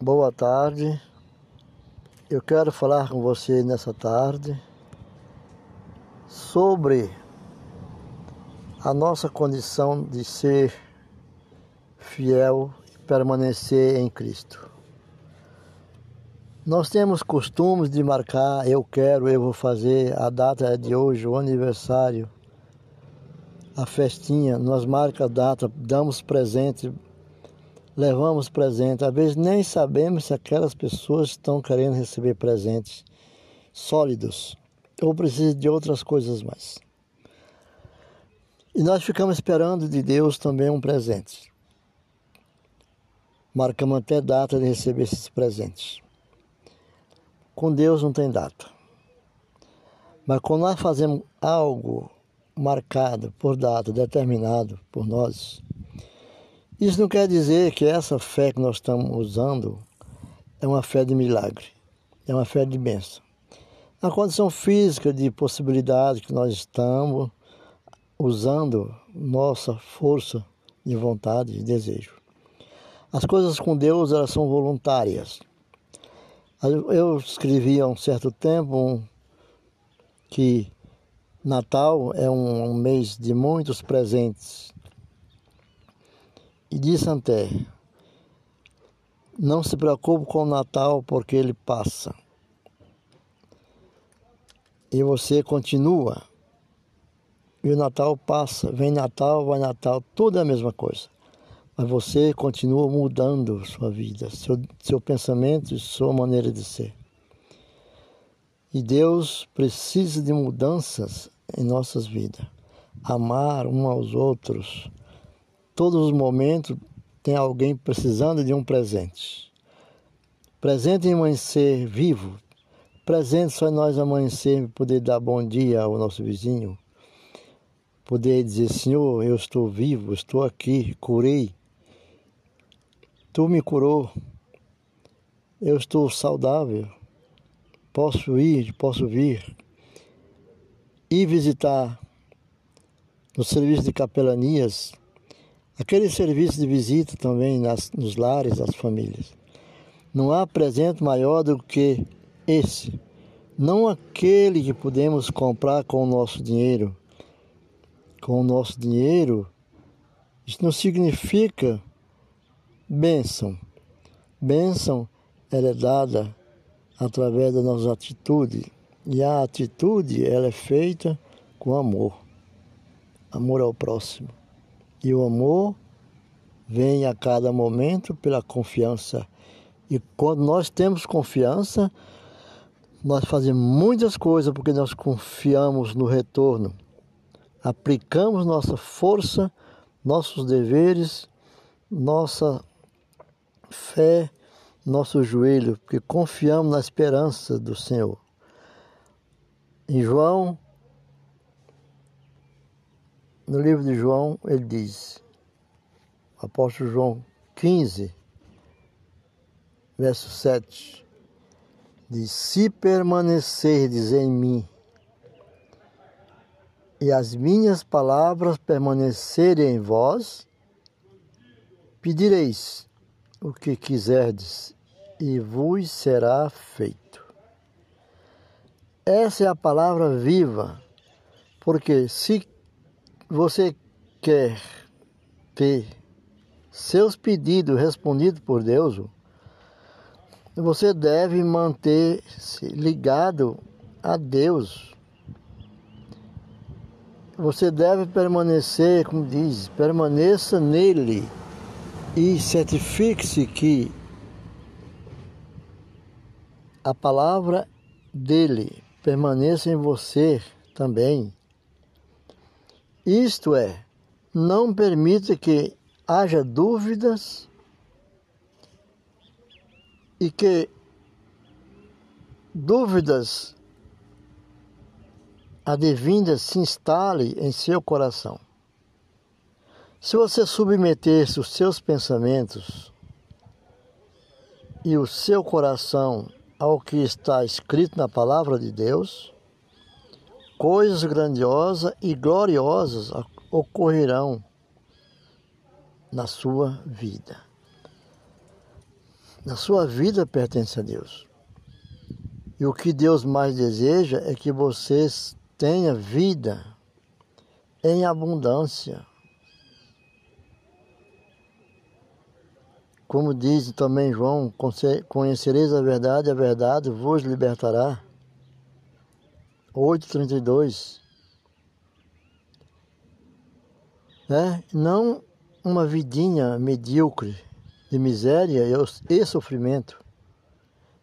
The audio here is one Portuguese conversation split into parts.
Boa tarde. Eu quero falar com você nessa tarde sobre a nossa condição de ser fiel e permanecer em Cristo. Nós temos costumes de marcar, eu quero, eu vou fazer, a data é de hoje, o aniversário, a festinha, nós marca a data, damos presente, levamos presente. Às vezes nem sabemos se aquelas pessoas estão querendo receber presentes sólidos ou precisam de outras coisas mais. E nós ficamos esperando de Deus também um presente. Marcamos até data de receber esses presentes. Com Deus não tem data. Mas quando nós fazemos algo marcado por data, determinado por nós, isso não quer dizer que essa fé que nós estamos usando é uma fé de milagre, é uma fé de bênção. Na condição física de possibilidade que nós estamos usando nossa força de vontade e desejo. As coisas com Deus elas são voluntárias. Eu escrevi há um certo tempo que Natal é um, mês de muitos presentes. E disse até, não se preocupe com o Natal porque ele passa. E você continua. E o Natal passa, vem Natal, vai Natal, tudo é a mesma coisa mas você continua mudando sua vida, seu, seu pensamento e sua maneira de ser. E Deus precisa de mudanças em nossas vidas. Amar um aos outros. Todos os momentos tem alguém precisando de um presente. Presente em amanhecer vivo. Presente só nós amanhecer poder dar bom dia ao nosso vizinho. Poder dizer, Senhor, eu estou vivo, estou aqui, curei Tu me curou, eu estou saudável, posso ir, posso vir e visitar no serviço de capelanias, aquele serviço de visita também nas, nos lares das famílias. Não há presente maior do que esse, não aquele que podemos comprar com o nosso dinheiro. Com o nosso dinheiro, isso não significa Bênção. Bênção ela é dada através da nossa atitude. E a atitude ela é feita com amor. Amor ao próximo. E o amor vem a cada momento pela confiança. E quando nós temos confiança, nós fazemos muitas coisas porque nós confiamos no retorno. Aplicamos nossa força, nossos deveres, nossa fé nosso joelho, porque confiamos na esperança do Senhor. Em João, no livro de João, ele diz, apóstolo João 15, verso 7, diz: Se permanecerdes em mim e as minhas palavras permanecerem em vós, pedireis o que quiserdes e vos será feito. Essa é a palavra viva, porque se você quer ter seus pedidos respondidos por Deus, você deve manter-se ligado a Deus. Você deve permanecer, como diz, permaneça nele e certifique-se que a palavra dele permaneça em você também. Isto é, não permita que haja dúvidas e que dúvidas advindas se instale em seu coração. Se você submetesse os seus pensamentos e o seu coração ao que está escrito na palavra de Deus, coisas grandiosas e gloriosas ocorrerão na sua vida. A sua vida pertence a Deus. E o que Deus mais deseja é que vocês tenham vida em abundância. Como diz também João, conhecereis a verdade, a verdade vos libertará. 8,32. Né? Não uma vidinha medíocre de miséria e sofrimento,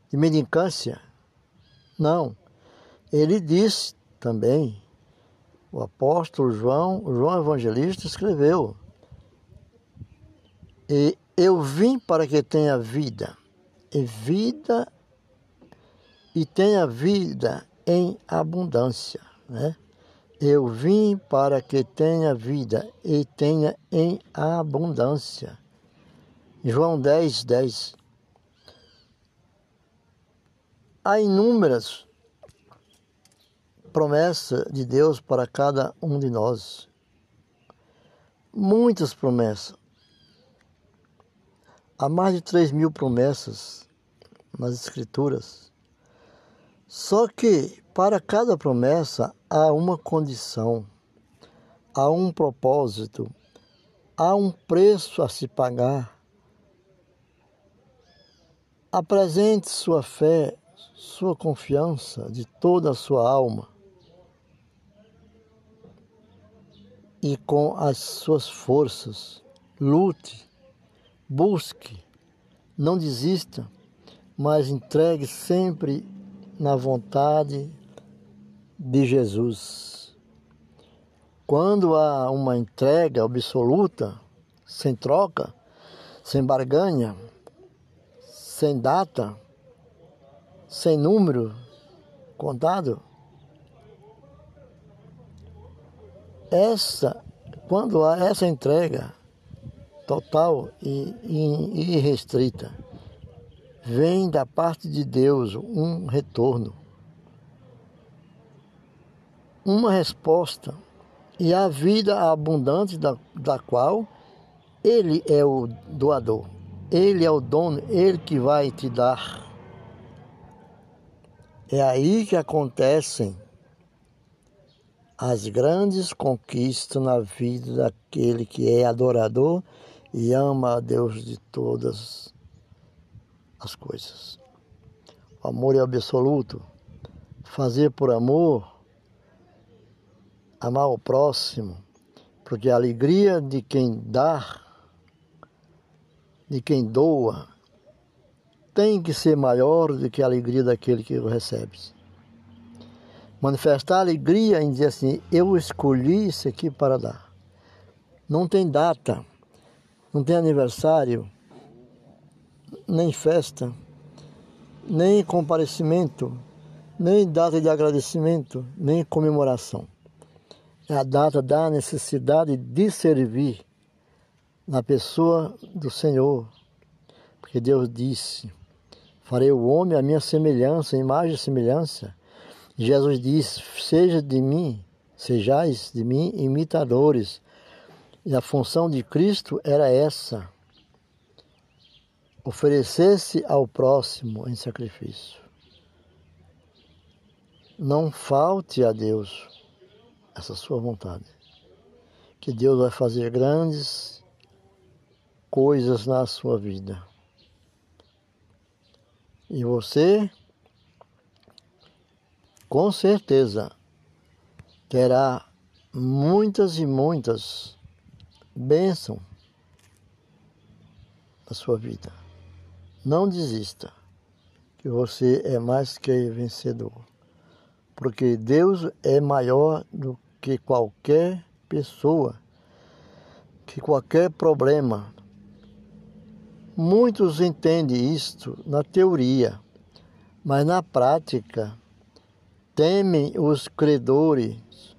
de mendicância. Não. Ele disse também, o apóstolo João, João Evangelista, escreveu: E eu vim para que tenha vida, e vida, e tenha vida em abundância. Né? Eu vim para que tenha vida e tenha em abundância. João 10, 10. Há inúmeras promessas de Deus para cada um de nós. Muitas promessas. Há mais de 3 mil promessas nas Escrituras. Só que para cada promessa há uma condição, há um propósito, há um preço a se pagar. Apresente sua fé, sua confiança de toda a sua alma e com as suas forças. Lute Busque, não desista, mas entregue sempre na vontade de Jesus. Quando há uma entrega absoluta, sem troca, sem barganha, sem data, sem número contado, essa, quando há essa entrega, total e, irrestrita. Vem da parte de Deus um retorno, uma resposta e a vida abundante da, da qual Ele é o doador, Ele é o dono, Ele que vai te dar. É aí que acontecem as grandes conquistas na vida daquele que é adorador e ama a Deus de todas as coisas. O amor é absoluto. Fazer por amor, amar o próximo, porque a alegria de quem dá, de quem doa, tem que ser maior do que a alegria daquele que o recebe. Manifestar alegria em dizer assim, eu escolhi isso aqui para dar. Não tem data não tem aniversário, nem festa, nem comparecimento, nem data de agradecimento, nem comemoração. É a data da necessidade de servir na pessoa do Senhor. Porque Deus disse: Farei o homem a minha semelhança, imagem e semelhança. Jesus disse: Seja de mim, sejais de mim imitadores, e a função de Cristo era essa: oferecer-se ao próximo em sacrifício. Não falte a Deus essa sua vontade. Que Deus vai fazer grandes coisas na sua vida. E você, com certeza, terá muitas e muitas bênção na sua vida. Não desista, que você é mais que vencedor. Porque Deus é maior do que qualquer pessoa, que qualquer problema. Muitos entendem isto na teoria, mas na prática temem os credores,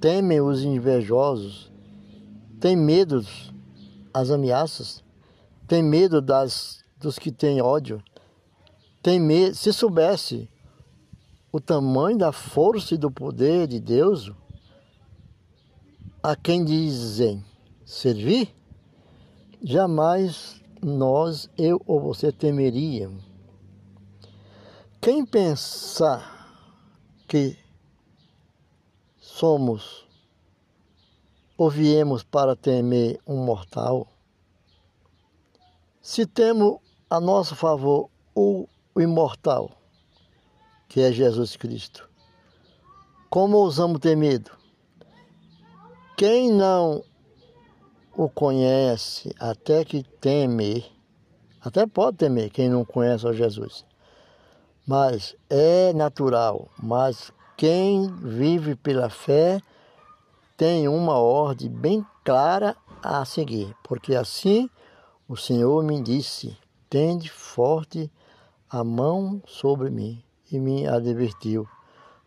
temem os invejosos, tem medo das ameaças, tem medo das, dos que têm ódio, tem medo, se soubesse o tamanho da força e do poder de Deus, a quem dizem servir, jamais nós, eu ou você temeria? Quem pensar que somos ou viemos para temer um mortal, se temos a nosso favor o, imortal, que é Jesus Cristo, como ousamos ter medo? Quem não o conhece até que teme, até pode temer quem não conhece o Jesus, mas é natural, mas quem vive pela fé tem uma ordem bem clara a seguir, porque assim o Senhor me disse: tende forte a mão sobre mim e me advertiu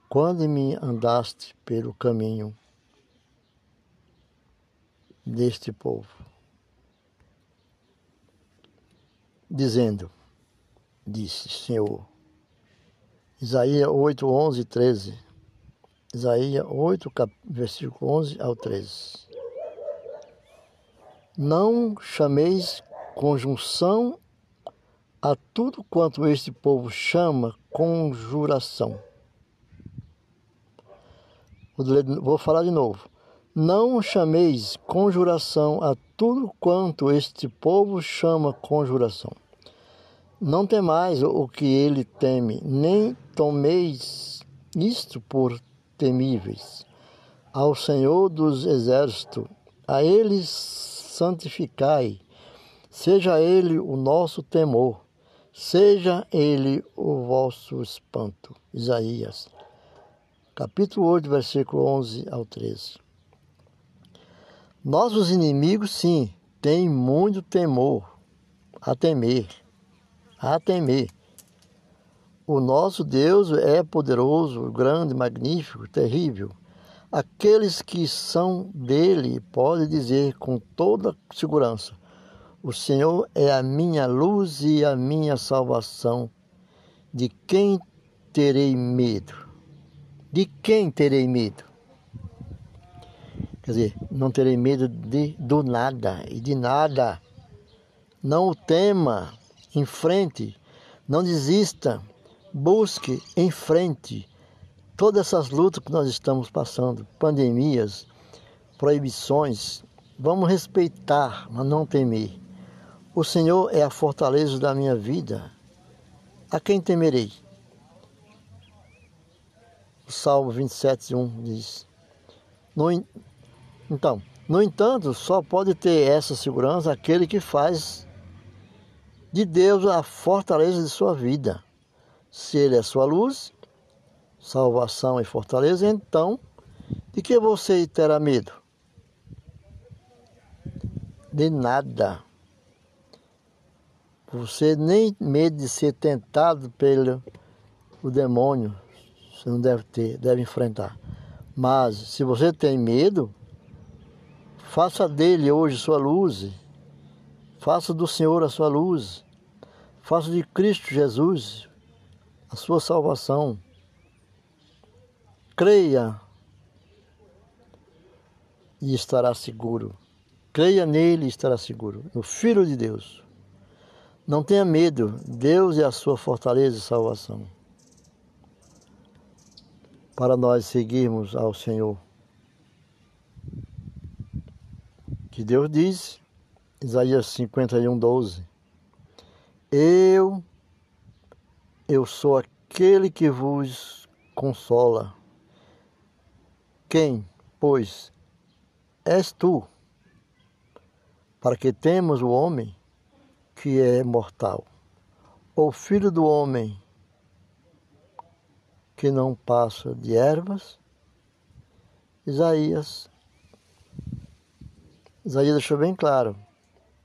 quando me andaste pelo caminho deste povo, dizendo, disse Senhor, Isaías 8, 11 e 13, Isaías 8, versículo 11 ao 13. Não chameis conjunção a tudo quanto este povo chama conjuração. Vou falar de novo. Não chameis conjuração a tudo quanto este povo chama conjuração. Não temais o que ele teme, nem tomeis isto por temíveis. Ao Senhor dos Exércitos, a ele santificai, seja ele o nosso temor, seja ele o vosso espanto. Isaías, capítulo 8, versículo 11 ao 13. Nossos inimigos, sim, têm muito temor, a temer, a temer. O nosso Deus é poderoso, grande, magnífico, terrível. Aqueles que são dele podem dizer com toda segurança: O Senhor é a minha luz e a minha salvação. De quem terei medo? De quem terei medo? Quer dizer, não terei medo de, do nada e de nada. Não o tema, enfrente, não desista, busque em frente todas essas lutas que nós estamos passando, pandemias, proibições. Vamos respeitar, mas não temer. O Senhor é a fortaleza da minha vida. A quem temerei? O Salmo 27, 1 diz: No, então, no entanto, só pode ter essa segurança aquele que faz de Deus a fortaleza de sua vida. Se Ele é sua luz, salvação e fortaleza, então de que você terá medo? De nada. Você nem medo de ser tentado pelo o demônio, você não deve ter, deve enfrentar. Mas se você tem medo, Faça dele hoje sua luz. Faça do Senhor a sua luz. Faça de Cristo Jesus a sua salvação. Creia e estará seguro. Creia nele e estará seguro. No Filho de Deus. Não tenha medo. Deus é a sua fortaleza e salvação. Para nós seguirmos ao Senhor. que Deus diz, Isaías 51, 12: Eu, eu sou aquele que vos consola. Quem, pois, és tu, para que temos o homem que é mortal, ou filho do homem que não passa de ervas? Isaías Isaías deixou bem claro: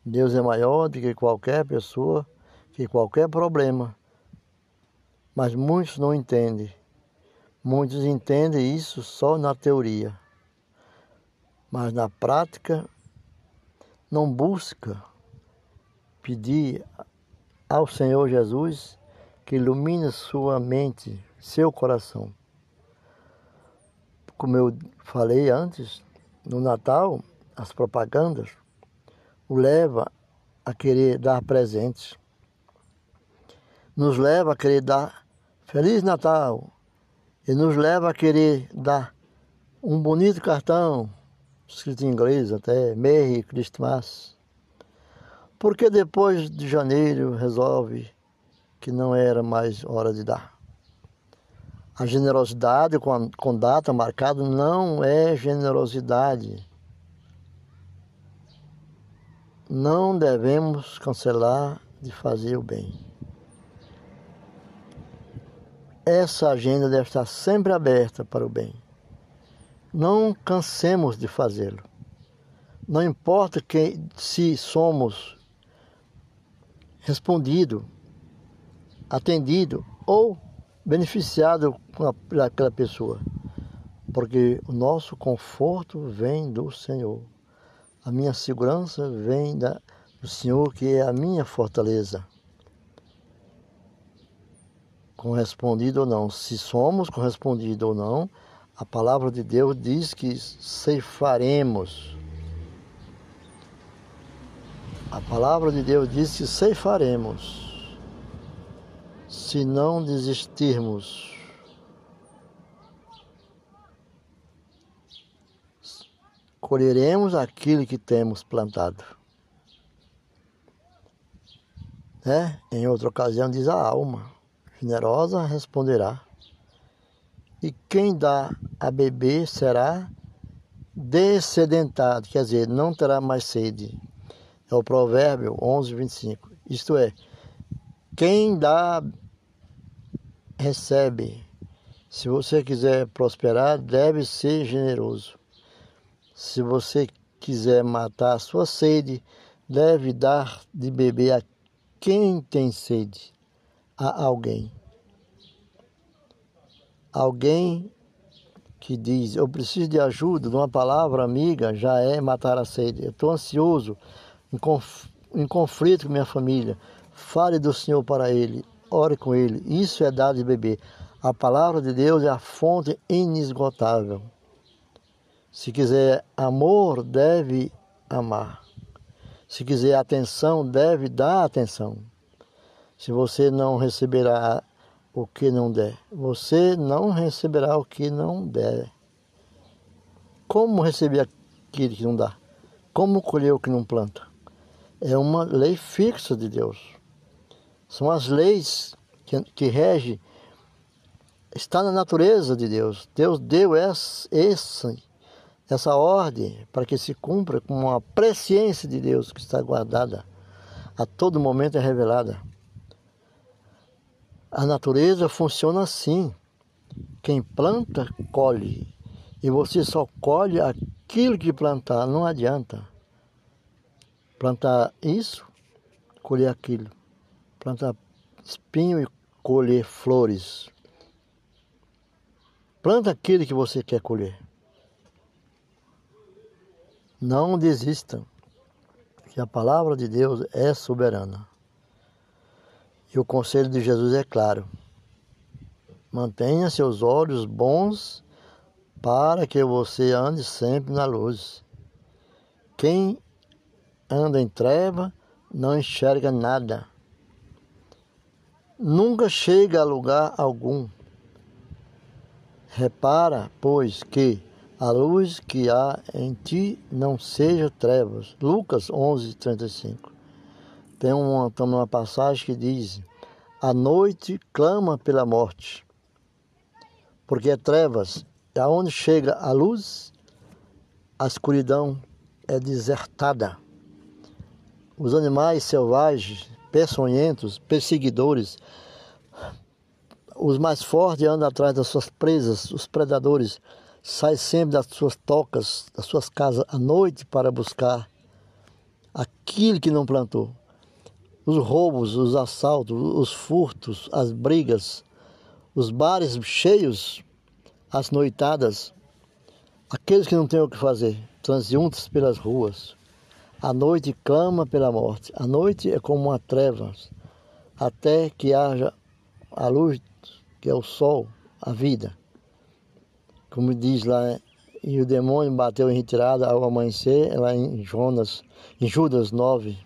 Deus é maior do que qualquer pessoa, que qualquer problema. Mas muitos não entendem. Muitos entendem isso só na teoria. Mas na prática não busca pedir ao Senhor Jesus que ilumine sua mente, seu coração. Como eu falei antes, no Natal as propagandas o leva a querer dar presentes, nos leva a querer dar Feliz Natal e nos leva a querer dar um bonito cartão, escrito em inglês até, Merry Christmas, porque depois de janeiro resolve que não era mais hora de dar. A generosidade com, a, com data marcada não é generosidade. Não devemos cancelar de fazer o bem. Essa agenda deve estar sempre aberta para o bem. Não cansemos de fazê-lo. Não importa que, se somos respondido, atendido ou beneficiado aquela pessoa, porque o nosso conforto vem do Senhor. A minha segurança vem da, do Senhor, que é a minha fortaleza. Correspondido ou não, se somos correspondidos ou não, a palavra de Deus diz que ceifaremos. A palavra de Deus diz que ceifaremos se não desistirmos. Colheremos aquilo que temos plantado. Né? Em outra ocasião diz a alma, generosa responderá. E quem dá a beber será descedentado, quer dizer, não terá mais sede. É o provérbio 11, 25. Isto é, quem dá recebe. Se você quiser prosperar, deve ser generoso. Se você quiser matar a sua sede, deve dar de beber a quem tem sede, a alguém. Alguém que diz: Eu preciso de ajuda, de uma palavra amiga, já é matar a sede. Eu estou ansioso, em, conf, em conflito com minha família. Fale do Senhor para ele ore com ele. Isso é dar de beber. A palavra de Deus é a fonte inesgotável. Se quiser amor, deve amar. Se quiser atenção, deve dar atenção. Se você não receberá o que não der, você não receberá o que não der. Como receber aquilo que não dá? Como colher o que não planta? É uma lei fixa de Deus. São as leis que, que regem, está na natureza de Deus. Deus deu essa, essa, essa ordem para que se cumpra com uma presciência de Deus que está guardada, a todo momento é revelada. A natureza funciona assim. Quem planta, colhe. E você só colhe aquilo que plantar, não adianta. Plantar isso, colher aquilo plantar espinho e colher flores. Planta aquilo que você quer colher. Não desista, que a palavra de Deus é soberana. E o conselho de Jesus é claro. Mantenha seus olhos bons para que você ande sempre na luz. Quem anda em treva não enxerga nada nunca chega a lugar algum. Repara, pois, que a luz que há em ti não seja trevas. Lucas 11, 35. Tem uma, tem uma passagem que diz: A noite clama pela morte, porque é trevas. E aonde chega a luz, a escuridão é desertada. Os animais selvagens peçonhentos, perseguidores. Os mais fortes andam atrás das suas presas, os predadores saem sempre das suas tocas, das suas casas à noite para buscar aquilo que não plantou. Os roubos, os assaltos, os furtos, as brigas, os bares cheios, as noitadas, aqueles que não têm o que fazer, transeuntes pelas ruas, a noite clama pela morte. A noite é como uma treva, até que haja a luz, que é o sol, a vida. Como diz lá, e o demônio bateu em retirada ao amanhecer, lá em Jonas, em Judas 9.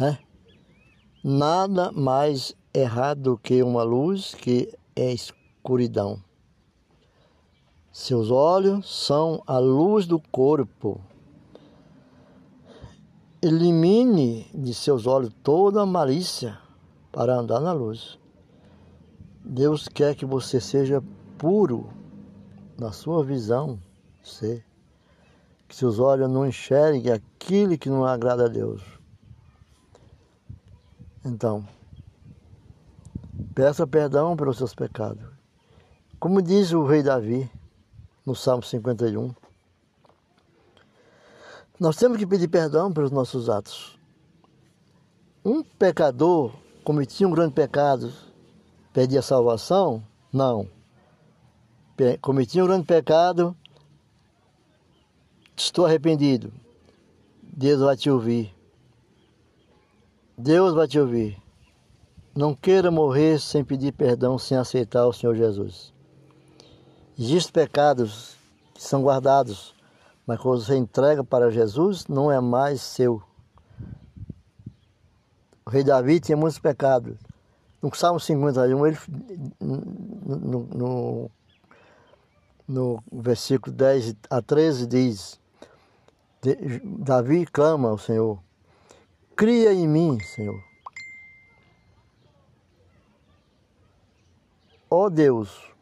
Né? Nada mais errado que uma luz que é escuridão. Seus olhos são a luz do corpo. Elimine de seus olhos toda malícia para andar na luz. Deus quer que você seja puro na sua visão, ser. Que seus olhos não enxerguem aquilo que não agrada a Deus. Então, peça perdão pelos seus pecados. Como diz o rei Davi no Salmo 51, nós temos que pedir perdão pelos nossos atos. Um pecador cometia um grande pecado, perdia a salvação? Não. Cometia um grande pecado, estou arrependido. Deus vai te ouvir. Deus vai te ouvir. Não queira morrer sem pedir perdão, sem aceitar o Senhor Jesus. Existem pecados que são guardados, mas quando você entrega para Jesus, não é mais seu. O rei Davi tinha muitos pecados. No Salmo 51, ele, no, no, no versículo 10 a 13, diz: Davi clama ao Senhor, cria em mim, Senhor. Ó oh Deus,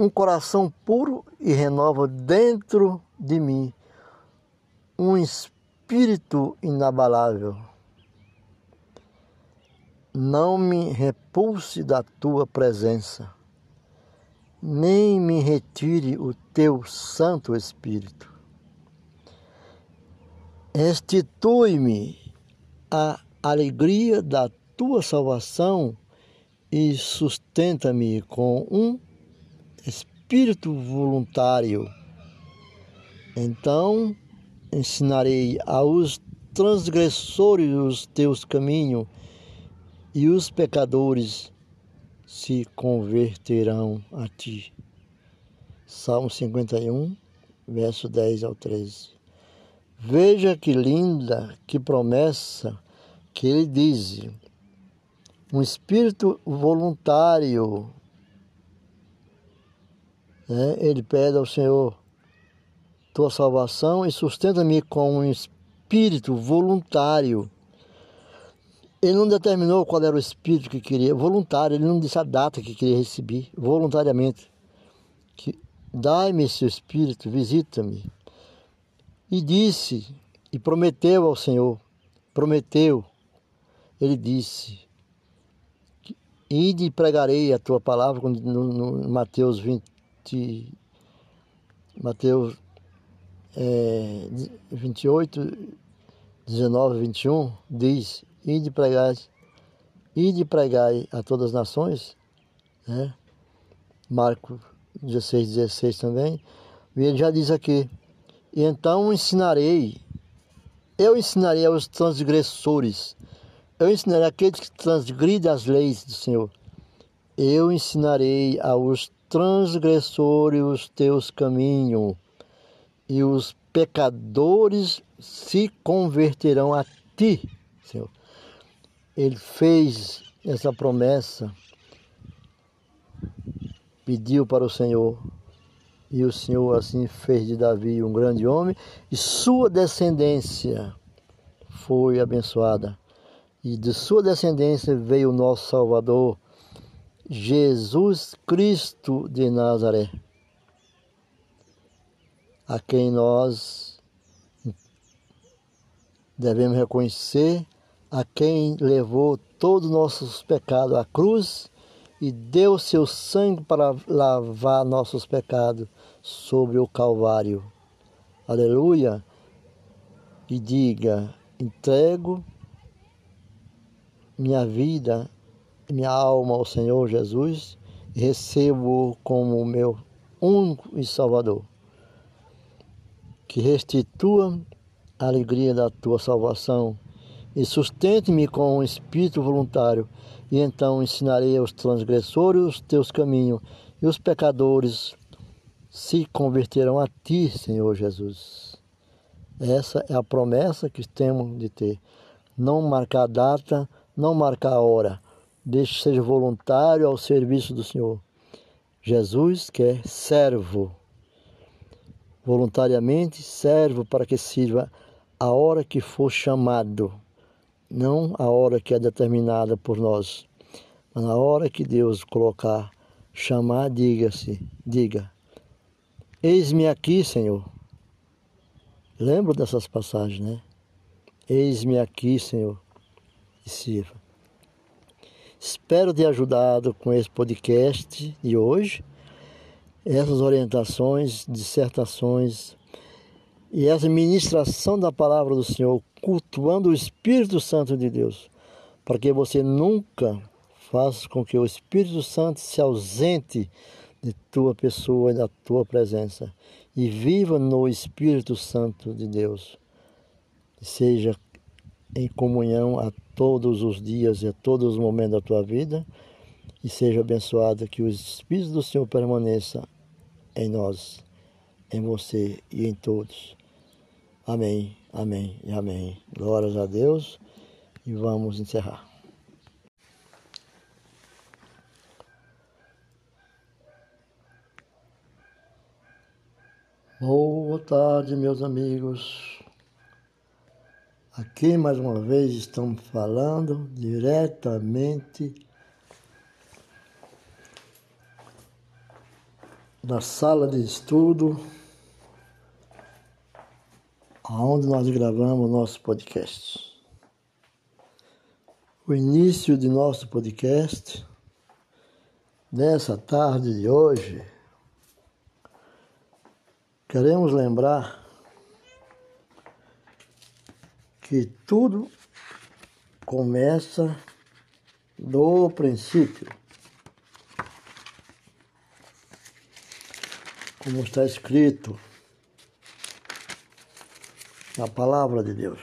um coração puro e renova dentro de mim um espírito inabalável. Não me repulse da tua presença, nem me retire o teu Santo Espírito. Restitui-me a alegria da tua salvação e sustenta-me com um espírito voluntário. Então ensinarei aos transgressores os teus caminhos, e os pecadores se converterão a ti. Salmo 51, verso 10 ao 13. Veja que linda, que promessa que ele diz. Um espírito voluntário. Né? Ele pede ao Senhor tua salvação e sustenta-me com um espírito voluntário. Ele não determinou qual era o espírito que queria, voluntário, ele não disse a data que queria receber, voluntariamente. Que, Dai-me seu espírito, visita-me. E disse, e prometeu ao Senhor, prometeu, ele disse, Ide e pregarei a tua palavra no, no Mateus 20, Mateus é, 28, 19, 21, diz, ide pregar, ide pregar a todas as nações, né? Marcos 16, 16 também, e ele já diz aqui, e então ensinarei, eu ensinarei aos transgressores, eu ensinarei aqueles que transgridem as leis do Senhor, eu ensinarei aos transgressores os teus caminhos, e os pecadores se converterão a ti, Senhor. Ele fez essa promessa, pediu para o Senhor, e o Senhor assim fez de Davi um grande homem, e sua descendência foi abençoada. E de sua descendência veio o nosso Salvador, Jesus Cristo de Nazaré a quem nós devemos reconhecer, a quem levou todos os nossos pecados à cruz e deu seu sangue para lavar nossos pecados sobre o Calvário. Aleluia! E diga: entrego minha vida, minha alma ao Senhor Jesus e recebo como meu único e Salvador que restitua a alegria da tua salvação e sustente-me com um espírito voluntário, e então ensinarei aos transgressores os teus caminhos, e os pecadores se converterão a ti, Senhor Jesus. Essa é a promessa que temos de ter. Não marcar data, não marcar a Deixe seja voluntário ao serviço do Senhor. Jesus quer servo. Voluntariamente servo para que sirva a hora que for chamado, não a hora que é determinada por nós, mas na hora que Deus colocar, chamar, diga-se, diga: Eis-me aqui, Senhor. Lembro dessas passagens, né? Eis-me aqui, Senhor, e sirva. Espero ter ajudado com esse podcast de hoje, essas orientações, dissertações e essa ministração da palavra do Senhor, cultuando o Espírito Santo de Deus, para que você nunca faça com que o Espírito Santo se ausente de tua pessoa e da tua presença e viva no Espírito Santo de Deus. Seja em comunhão a todos os dias e a todos os momentos da tua vida e seja abençoado que o Espírito do Senhor permaneça em nós, em você e em todos. Amém, amém e amém. Glórias a Deus e vamos encerrar. Boa tarde, meus amigos. Aqui mais uma vez estamos falando diretamente da sala de estudo onde nós gravamos nosso podcast. O início de nosso podcast, nessa tarde de hoje, Queremos lembrar que tudo começa do princípio. Como está escrito na palavra de Deus.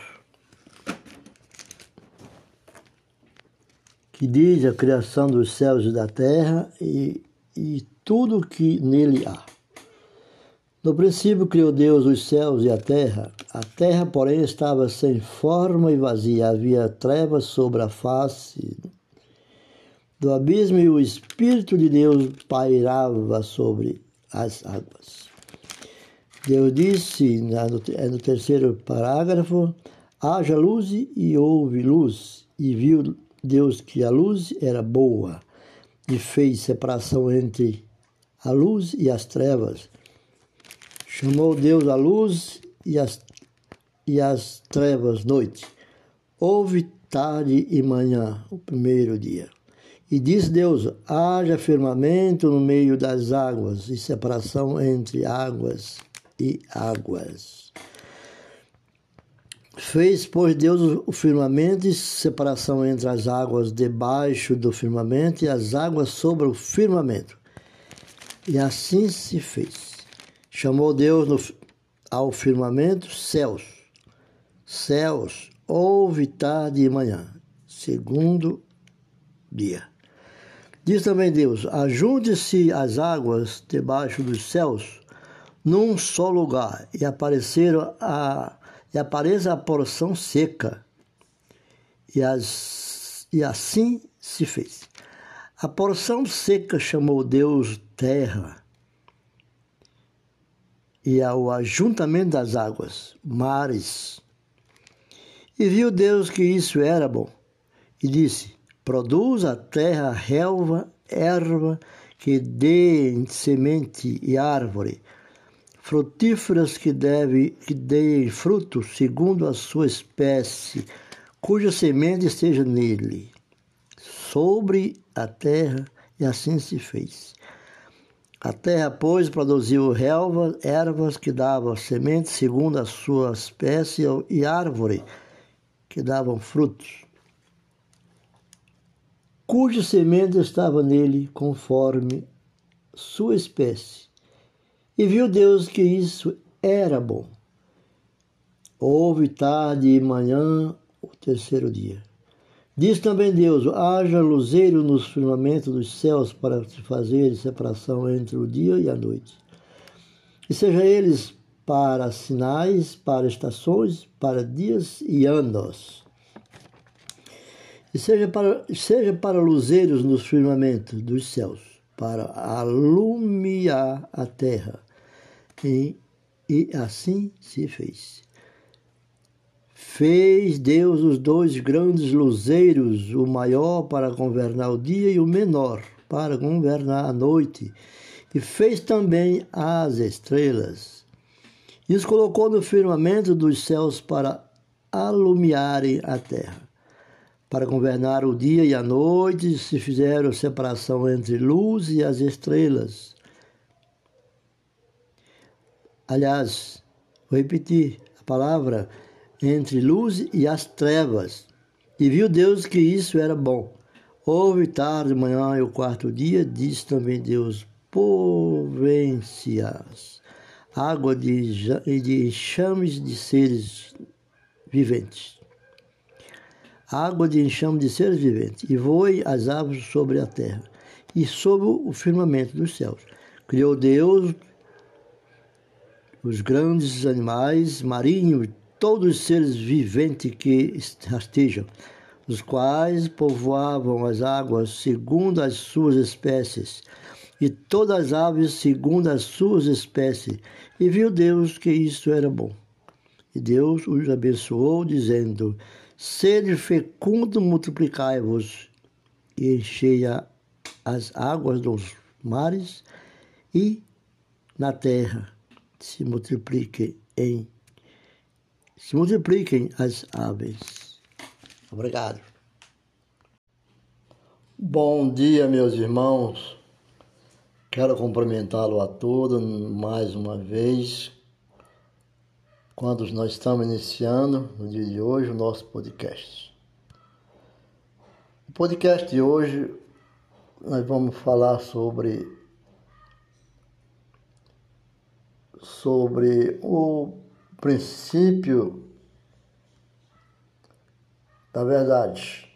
Que diz a criação dos céus e da terra e, e tudo que nele há. No princípio criou Deus os céus e a terra. A terra, porém, estava sem forma e vazia. Havia trevas sobre a face do abismo e o Espírito de Deus pairava sobre as águas. Deus disse, é no terceiro parágrafo, haja luz e houve luz, e viu Deus que a luz era boa, e fez separação entre a luz e as trevas. Chamou Deus a luz e as, e as trevas noite. Houve tarde e manhã, o primeiro dia. E disse Deus: haja firmamento no meio das águas e separação entre águas e águas. Fez, pois, Deus o firmamento e separação entre as águas debaixo do firmamento e as águas sobre o firmamento. E assim se fez. Chamou Deus no, ao firmamento céus. Céus, houve tarde e manhã, segundo dia. Diz também Deus: ajunte-se as águas debaixo dos céus num só lugar e apareceram a e apareça a porção seca. E, as, e assim se fez. A porção seca chamou Deus terra e ao ajuntamento das águas, mares. E viu Deus que isso era bom, e disse: Produz a terra relva, erva, que dê semente e árvore, frutíferas que, deve, que deem fruto segundo a sua espécie, cuja semente esteja nele, sobre a terra, e assim se fez. A terra, pois, produziu relva, ervas que davam sementes segundo a sua espécie e árvore que davam frutos, cuja semente estava nele conforme sua espécie. E viu Deus que isso era bom. Houve tarde e manhã o terceiro dia. Diz também Deus: haja luzeiro nos firmamentos dos céus para se fazer separação entre o dia e a noite. E seja eles para sinais, para estações, para dias e anos. E seja para, seja para luzeiros nos firmamentos dos céus, para alumiar a terra. E, e assim se fez. Fez Deus os dois grandes luzeiros, o maior para governar o dia e o menor para governar a noite. E fez também as estrelas. E os colocou no firmamento dos céus para alumiarem a terra. Para governar o dia e a noite, se fizeram separação entre luz e as estrelas. Aliás, vou repetir a palavra entre luz e as trevas. E viu Deus que isso era bom. Houve tarde, manhã e o quarto dia, disse também Deus, povencias, água de, de enxames de seres viventes. Água de enxame de seres viventes, e voe as aves sobre a terra, e sobre o firmamento dos céus. Criou Deus os grandes animais marinhos todos os seres viventes que rastejam, os quais povoavam as águas segundo as suas espécies, e todas as aves segundo as suas espécies. E viu Deus que isso era bom. E Deus os abençoou, dizendo: Sede fecundo, multiplicai-vos, e enchei as águas dos mares, e na terra se multipliquem em se multipliquem as aves. Obrigado. Bom dia, meus irmãos. Quero cumprimentá-lo a todos mais uma vez, quando nós estamos iniciando, no dia de hoje, o nosso podcast. O podcast de hoje, nós vamos falar sobre sobre o princípio da verdade.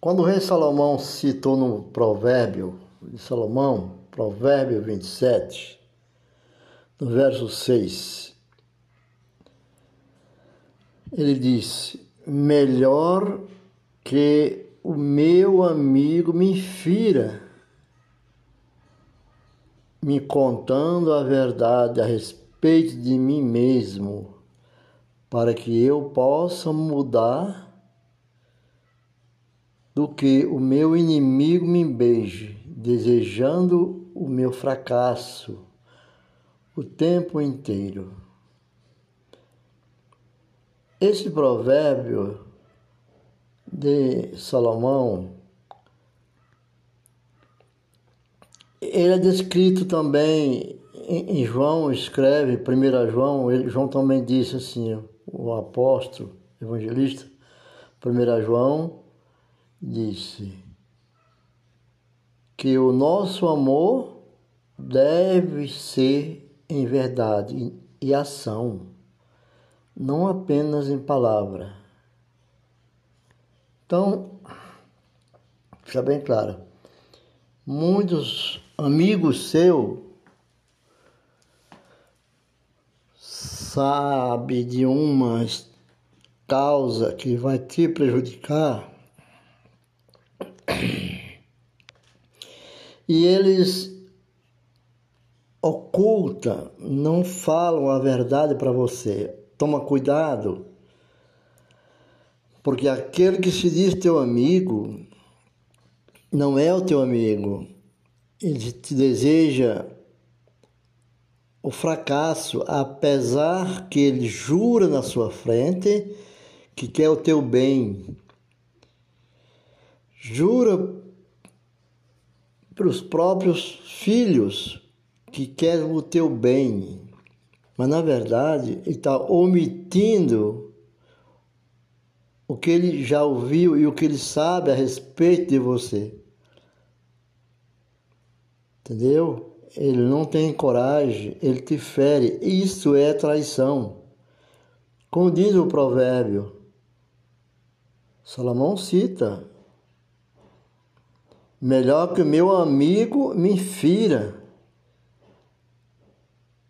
Quando o rei Salomão citou no provérbio de Salomão, provérbio 27, no verso 6, ele disse: Melhor que o meu amigo me fira me contando a verdade a respeito de mim mesmo, para que eu possa mudar do que o meu inimigo me beije, desejando o meu fracasso o tempo inteiro. Esse provérbio de Salomão Ele é descrito também em João, escreve, 1 João, ele, João também disse assim, o apóstolo, evangelista, 1 João disse que o nosso amor deve ser em verdade e ação, não apenas em palavra. Então, fica bem claro, muitos amigo seu sabe de uma causa que vai te prejudicar e eles ocultam, não falam a verdade para você. Toma cuidado, porque aquele que se diz teu amigo não é o teu amigo ele te deseja o fracasso, apesar que ele jura na sua frente que quer o teu bem. Jura para os próprios filhos que quer o teu bem, mas na verdade ele está omitindo o que ele já ouviu e o que ele sabe a respeito de você. Entendeu? Ele não tem coragem, ele te fere. Isso é traição. Como diz o provérbio, Salomão cita: Melhor que meu amigo me fira.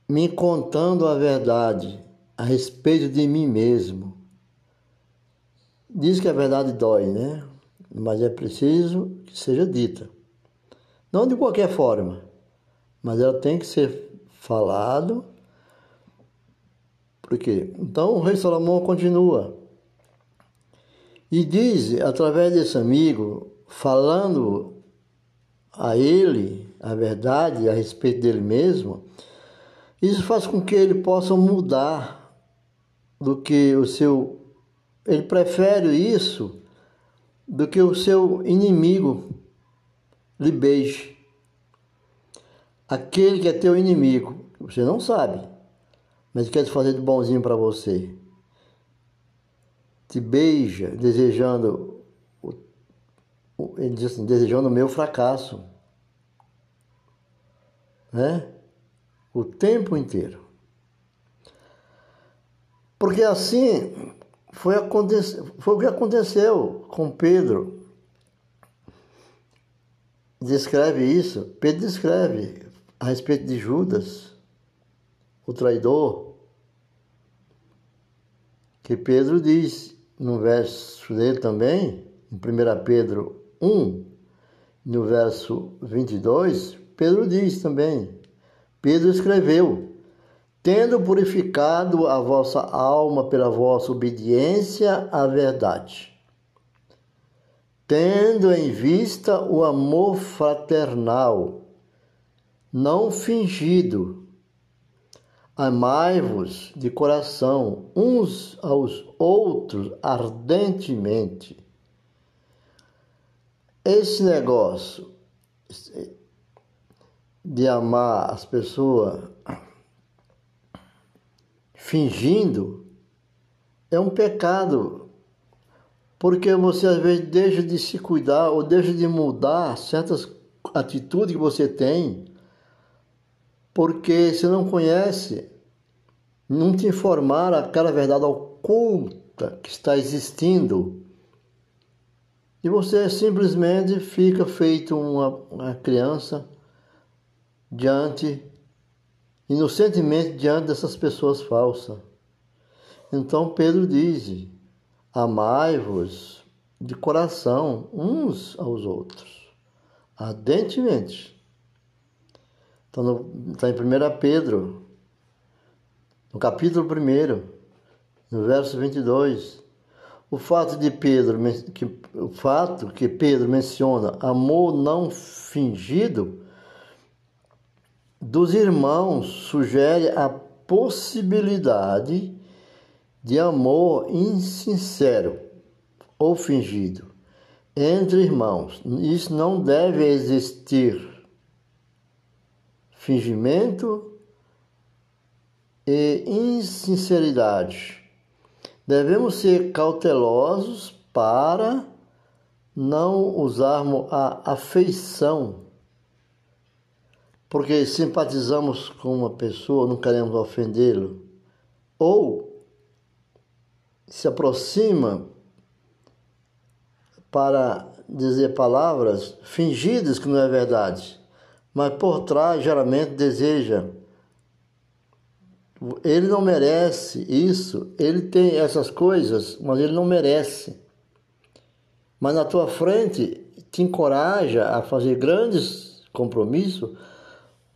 me contando a verdade a respeito de mim mesmo. Diz que a verdade dói, né? Mas é preciso que seja dita. Não de qualquer forma, mas ela tem que ser falado. Por quê? Então o rei Salomão continua. E diz, através desse amigo, falando a ele a verdade a respeito dele mesmo, isso faz com que ele possa mudar do que o seu. Ele prefere isso do que o seu inimigo lhe beije. Aquele que é teu inimigo, você não sabe, mas quer te fazer de bonzinho para você. Te beija desejando, ele diz assim, desejando o meu fracasso. Né? O tempo inteiro. Porque assim foi, foi o que aconteceu com Pedro. Descreve isso, Pedro descreve a respeito de Judas, o traidor, que Pedro diz no verso dele também, em 1 Pedro 1, no verso 22, Pedro diz também, Pedro escreveu, tendo purificado a vossa alma pela vossa obediência à verdade, tendo em vista o amor fraternal, não fingido, amai-vos de coração uns aos outros ardentemente. Esse negócio de amar as pessoas fingindo é um pecado, porque você às vezes deixa de se cuidar ou deixa de mudar certas atitudes que você tem, porque você não conhece, não te informar aquela verdade oculta que está existindo. E você simplesmente fica feito uma, uma criança diante inocentemente diante dessas pessoas falsas. Então Pedro diz: Amai-vos de coração uns aos outros, ardentemente. Então, está em 1 Pedro, no capítulo 1, no verso 22. O fato de Pedro, que, o fato que Pedro menciona amor não fingido, dos irmãos sugere a possibilidade de amor insincero ou fingido entre irmãos. Isso não deve existir. Fingimento e insinceridade. Devemos ser cautelosos para não usarmos a afeição porque simpatizamos com uma pessoa, não queremos ofendê-lo, ou se aproxima para dizer palavras fingidas que não é verdade, mas por trás geralmente deseja. Ele não merece isso, ele tem essas coisas, mas ele não merece. Mas na tua frente te encoraja a fazer grandes compromissos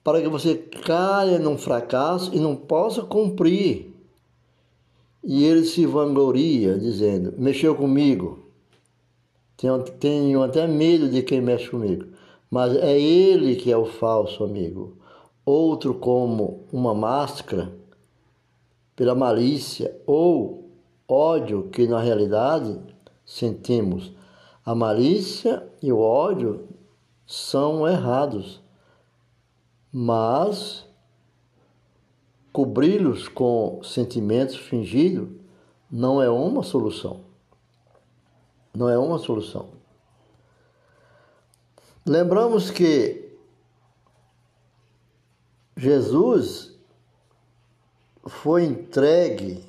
para que você caia num fracasso e não possa cumprir. E ele se vangloria, dizendo: mexeu comigo. Tenho, tenho até medo de quem mexe comigo. Mas é ele que é o falso amigo. Outro, como uma máscara, pela malícia ou ódio que na realidade sentimos. A malícia e o ódio são errados mas cobri-los com sentimentos fingidos não é uma solução. Não é uma solução. Lembramos que Jesus foi entregue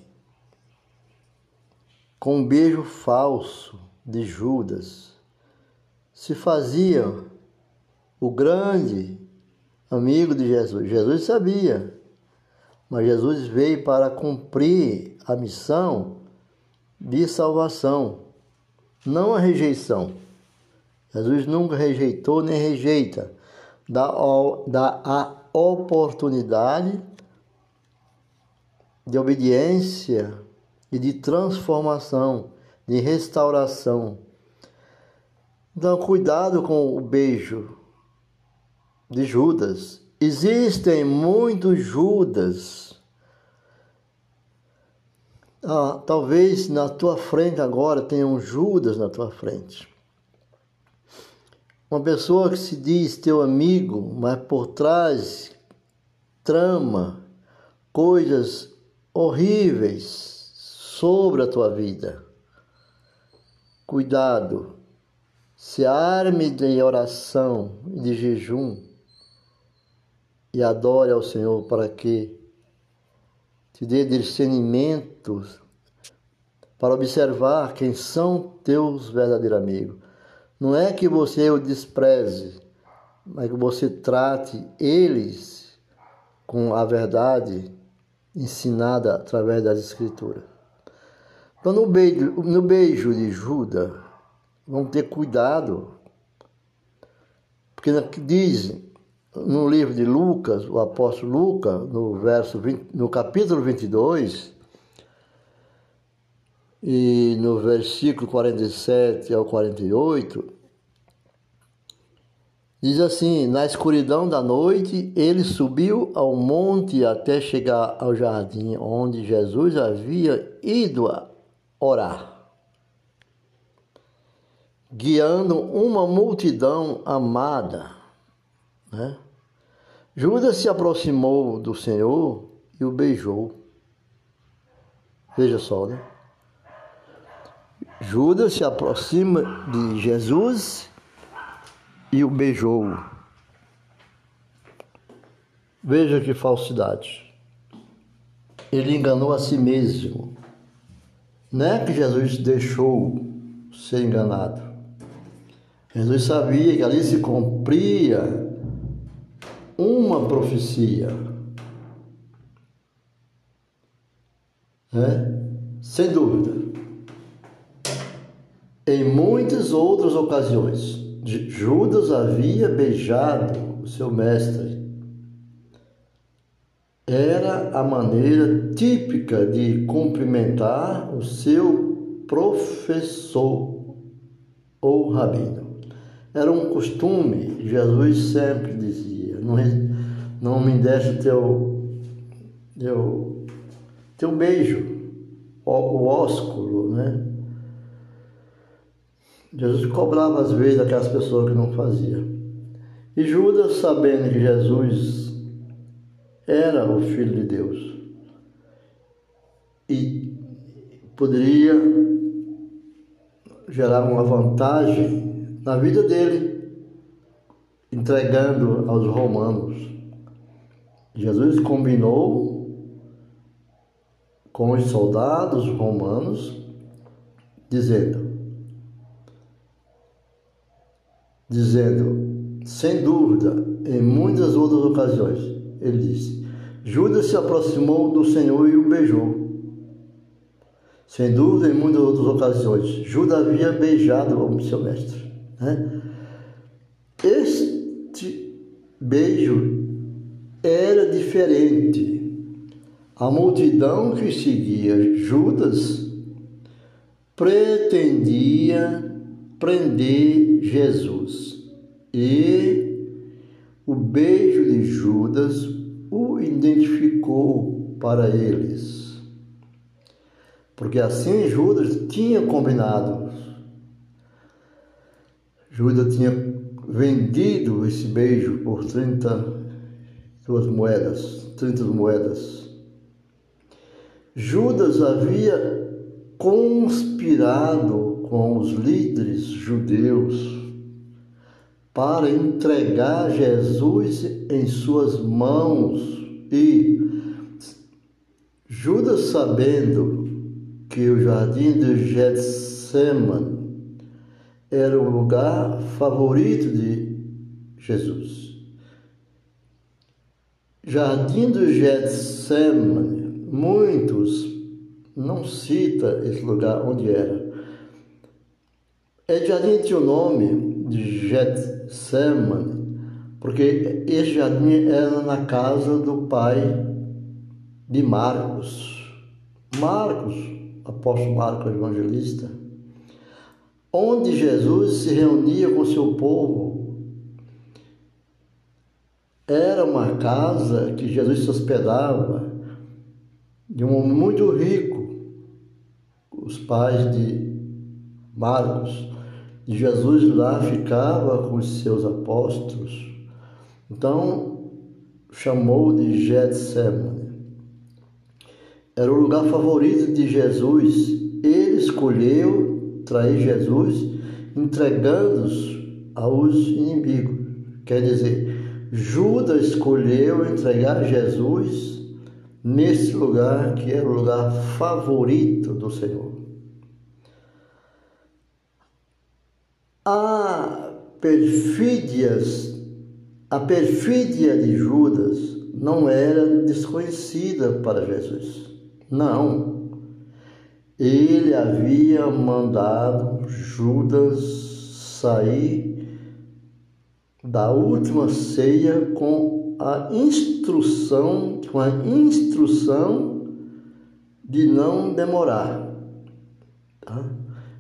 com um beijo falso de Judas. Se fazia o grande amigo de Jesus. Jesus sabia Mas Jesus veio para cumprir a missão de salvação, não a rejeição. Jesus nunca rejeitou nem rejeita, dá, dá a oportunidade de obediência e de transformação, de restauração. Então, cuidado com o beijo de Judas. Existem muitos Judas. Ah, talvez na tua frente agora tenha um Judas na tua frente. Uma pessoa que se diz teu amigo, mas por trás trama coisas horríveis sobre a tua vida. Cuidado, se arme de oração e de jejum e adore ao Senhor para que te dê discernimentos para observar quem são teus verdadeiros amigos. Não é que você o despreze, mas que você trate eles com a verdade ensinada através das Escrituras. Então, no beijo, no beijo de Judas, vamos ter cuidado, porque diz no livro de Lucas, o apóstolo Lucas, no, verso 20, no capítulo 22, e no versículo 47 ao 48, diz assim: Na escuridão da noite, ele subiu ao monte até chegar ao jardim onde Jesus havia ido orar, guiando uma multidão amada. Né? Judas se aproximou do Senhor e o beijou. Veja só, né? Judas se aproxima de Jesus e o beijou. Veja que falsidade. Ele enganou a si mesmo. Não é que Jesus deixou ser enganado. Jesus sabia que ali se cumpria uma profecia. É? Sem dúvida. Em muitas outras ocasiões, Judas havia beijado o seu mestre. Era a maneira típica de cumprimentar o seu professor ou rabino. Era um costume, Jesus sempre dizia: não, não me deixe teu, teu, teu beijo, o ósculo, né? Jesus cobrava às vezes aquelas pessoas que não faziam. E Judas, sabendo que Jesus era o Filho de Deus e poderia gerar uma vantagem na vida dele, entregando aos romanos. Jesus combinou com os soldados romanos, dizendo: dizendo, sem dúvida, em muitas outras ocasiões, ele disse: Judas se aproximou do Senhor e o beijou. Sem dúvida, em muitas outras ocasiões, Judas havia beijado o seu mestre. Né? Este beijo era diferente. A multidão que seguia Judas pretendia prender Jesus. E o beijo de Judas o identificou para eles. Porque assim Judas tinha combinado. Judas tinha vendido esse beijo por 30 duas moedas, 30 moedas. Judas havia conspirado com os líderes judeus para entregar Jesus em suas mãos e Judas sabendo que o jardim de Getsemane era o lugar favorito de Jesus. Jardim do Getsemane, muitos não cita esse lugar onde era. É jardim tinha o nome de Getsemane, porque esse jardim era na casa do pai de Marcos. Marcos, apóstolo Marcos evangelista, onde Jesus se reunia com seu povo era uma casa que Jesus se hospedava de um homem muito rico, os pais de Marcos, de Jesus lá ficava com os seus apóstolos. Então chamou de Getsemane. Era o lugar favorito de Jesus. Ele escolheu trair Jesus, entregando-os aos inimigos. Quer dizer, Judas escolheu entregar Jesus nesse lugar que era o lugar favorito do Senhor. A perfídias, a perfídia de Judas não era desconhecida para Jesus. Não. Ele havia mandado Judas sair da última ceia com a instrução, com a instrução de não demorar. Tá?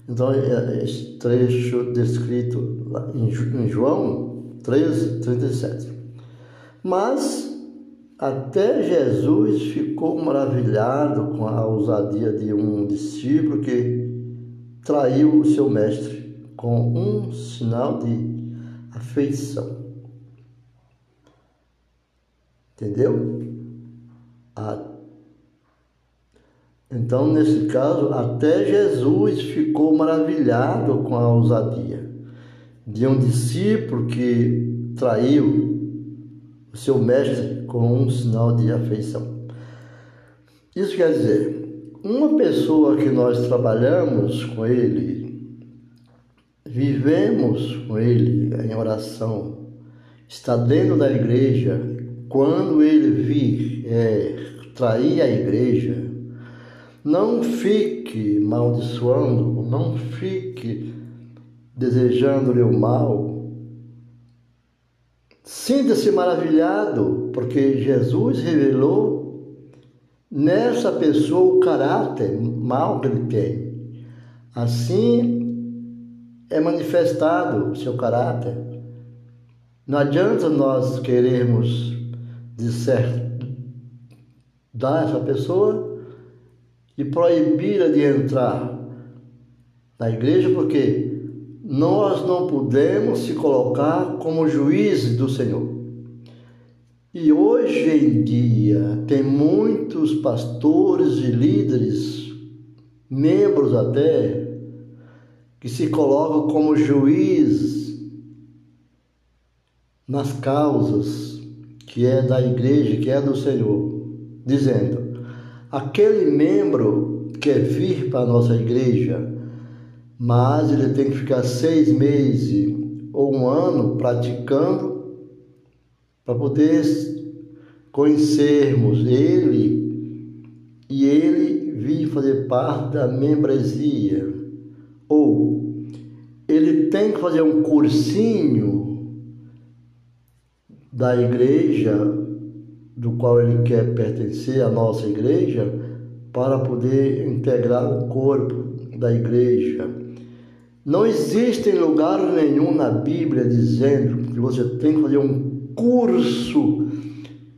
Então, é, é esse trecho descrito em João 13, 37. Mas até Jesus ficou maravilhado com a ousadia de um discípulo que traiu o seu mestre com um sinal de afeição. Entendeu? A... Então, nesse caso, até Jesus ficou maravilhado com a ousadia de um discípulo que traiu o seu mestre com um sinal de afeição. Isso quer dizer, uma pessoa que nós trabalhamos com ele, vivemos com Ele em oração, está dentro da igreja, quando Ele vir é, trair a igreja, não fique maldiçoando, não fique desejando-lhe o mal. Sinta-se maravilhado, porque Jesus revelou nessa pessoa o caráter mal que ele tem. Assim, é manifestado o seu caráter. Não adianta nós querermos dizer, dar essa pessoa e proibir-a de entrar na igreja, porque nós não podemos se colocar como juízes do Senhor. E hoje em dia tem muitos pastores e líderes, membros até, que se colocam como juiz nas causas que é da igreja, que é do Senhor, dizendo: aquele membro quer vir para a nossa igreja, mas ele tem que ficar seis meses ou um ano praticando para poder conhecermos ele e ele vir fazer parte da membresia ou ele tem que fazer um cursinho da igreja do qual ele quer pertencer, a nossa igreja, para poder integrar o corpo da igreja. Não existe lugar nenhum na Bíblia dizendo que você tem que fazer um curso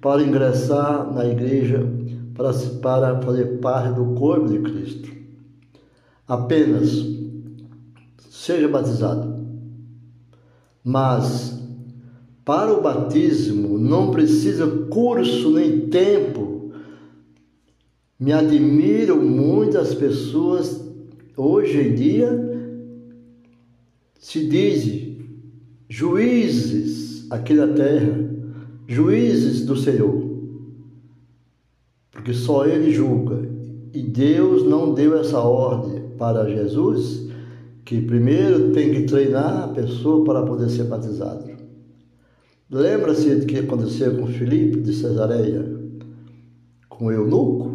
para ingressar na igreja, para, para fazer parte do corpo de Cristo. Apenas seja batizado. Mas para o batismo não precisa curso nem tempo. Me admiro muito as pessoas hoje em dia se dizem juízes aqui na terra, juízes do Senhor, porque só Ele julga. E Deus não deu essa ordem para Jesus que primeiro tem que treinar a pessoa para poder ser batizado. Lembra-se do que aconteceu com Filipe de Cesareia, com o eunuco?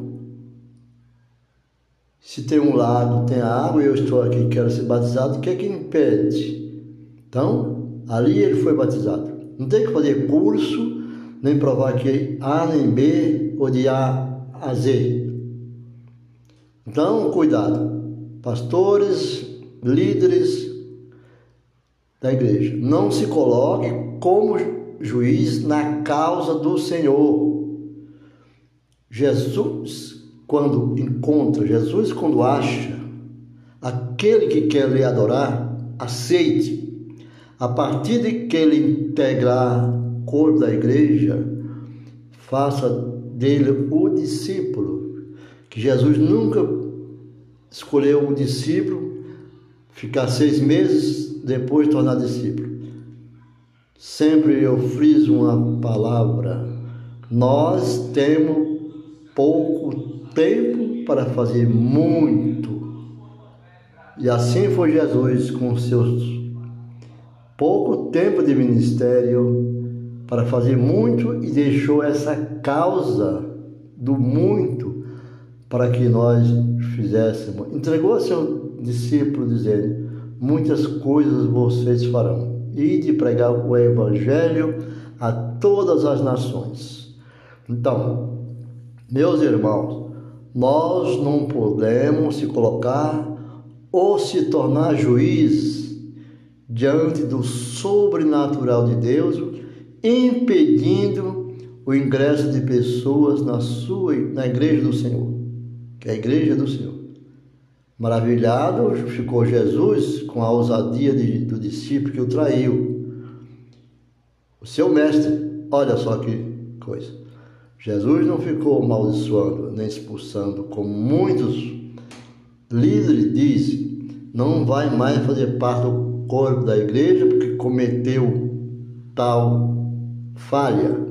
Se tem um lago, tem água e eu estou aqui e quero ser batizado, o que é que impede? Então, ali ele foi batizado. Não tem que fazer curso, nem provar que A nem B ou de A a Z. Então, cuidado. Pastores, líderes da igreja, não se coloque como juiz na causa do Senhor. Jesus, quando encontra, Jesus, quando acha aquele que quer lhe adorar, aceite. A partir de que ele integrar o corpo da igreja, faça dele o discípulo. Que Jesus nunca escolheu um discípulo, ficar seis meses, depois tornar discípulo. Sempre eu friso uma palavra. Nós temos pouco tempo para fazer muito. E assim foi Jesus com seus pouco tempo de ministério para fazer muito e deixou essa causa do muito para que nós fizéssemos. Entregou a seu discípulo dizendo: Muitas coisas vocês farão e de pregar o Evangelho a todas as nações. Então, meus irmãos, nós não podemos se colocar ou se tornar juiz diante do sobrenatural de Deus, impedindo o ingresso de pessoas na sua na igreja do Senhor, que é a igreja do Senhor. Maravilhado ficou Jesus com a ousadia de, do discípulo que o traiu. O seu mestre, olha só que coisa. Jesus não ficou amaldiçoando nem expulsando, como muitos líderes dizem, não vai mais fazer parte do corpo da igreja porque cometeu tal falha.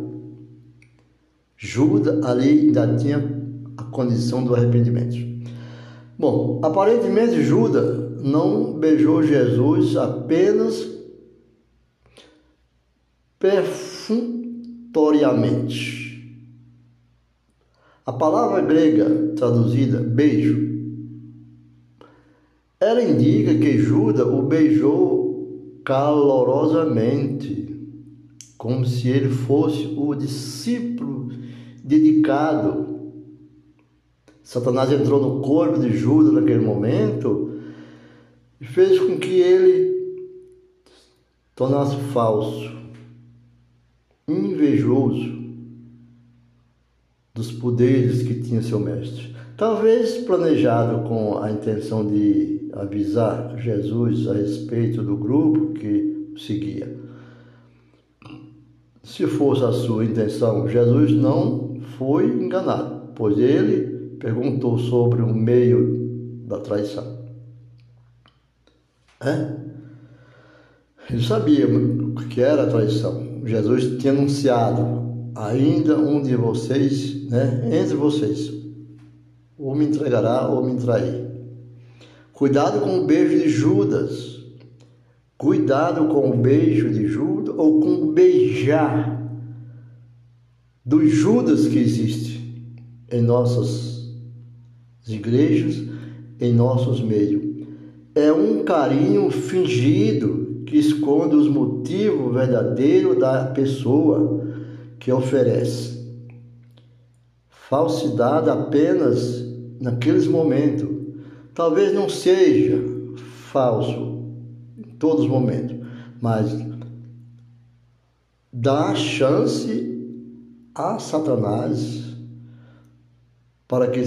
Judas ali ainda tinha a condição do arrependimento. Bom, aparentemente Judas não beijou Jesus apenas perfunctoriamente. A palavra grega traduzida beijo, ela indica que Judas o beijou calorosamente, como se ele fosse o discípulo dedicado. Satanás entrou no corpo de Judas naquele momento e fez com que ele tornasse falso, invejoso dos poderes que tinha seu mestre. Talvez planejado com a intenção de avisar Jesus a respeito do grupo que seguia. Se fosse a sua intenção, Jesus não foi enganado, pois ele perguntou sobre o meio da traição. É? Ele sabia o que era a traição. Jesus tinha anunciado: ainda um de vocês, né, entre vocês, ou me entregará ou me trair. Cuidado com o beijo de Judas. Cuidado com o beijo de Judas ou com o beijar dos Judas que existe em nossas igrejas em nossos meios. É um carinho fingido que esconde os motivos verdadeiros da pessoa que oferece. Falsidade apenas naqueles momentos. Talvez não seja falso em todos os momentos, mas dá chance a Satanás para que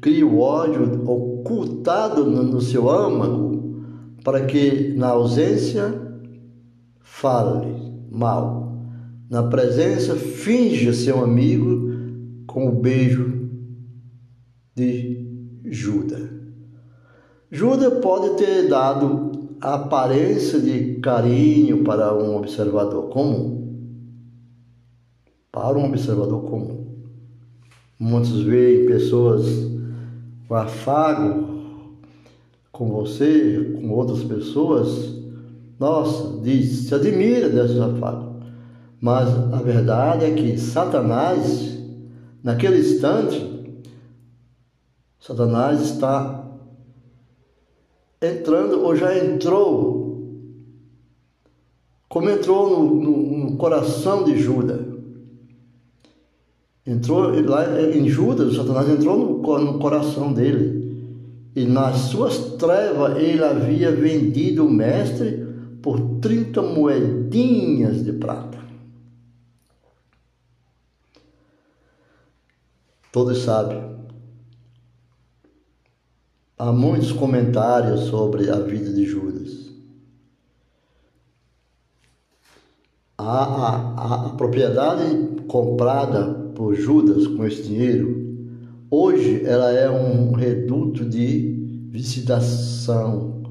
cria o ódio ocultado no seu âmago, para que na ausência fale mal, na presença finja ser um amigo com o beijo de Judas. Judas pode ter dado a aparência de carinho para um observador comum. Para um observador comum. Muitos veem pessoas o afago com você, com outras pessoas, nossa, diz, se admira desses afagos. Mas a verdade é que Satanás, naquele instante, Satanás está entrando ou já entrou, como entrou no, no, no coração de Judas. Entrou lá em Judas, Satanás entrou no, no coração dele. E nas suas trevas ele havia vendido o mestre por 30 moedinhas de prata. Todos sabem. Há muitos comentários sobre a vida de Judas. A, a, a propriedade comprada por Judas com esse dinheiro, hoje ela é um reduto de visitação,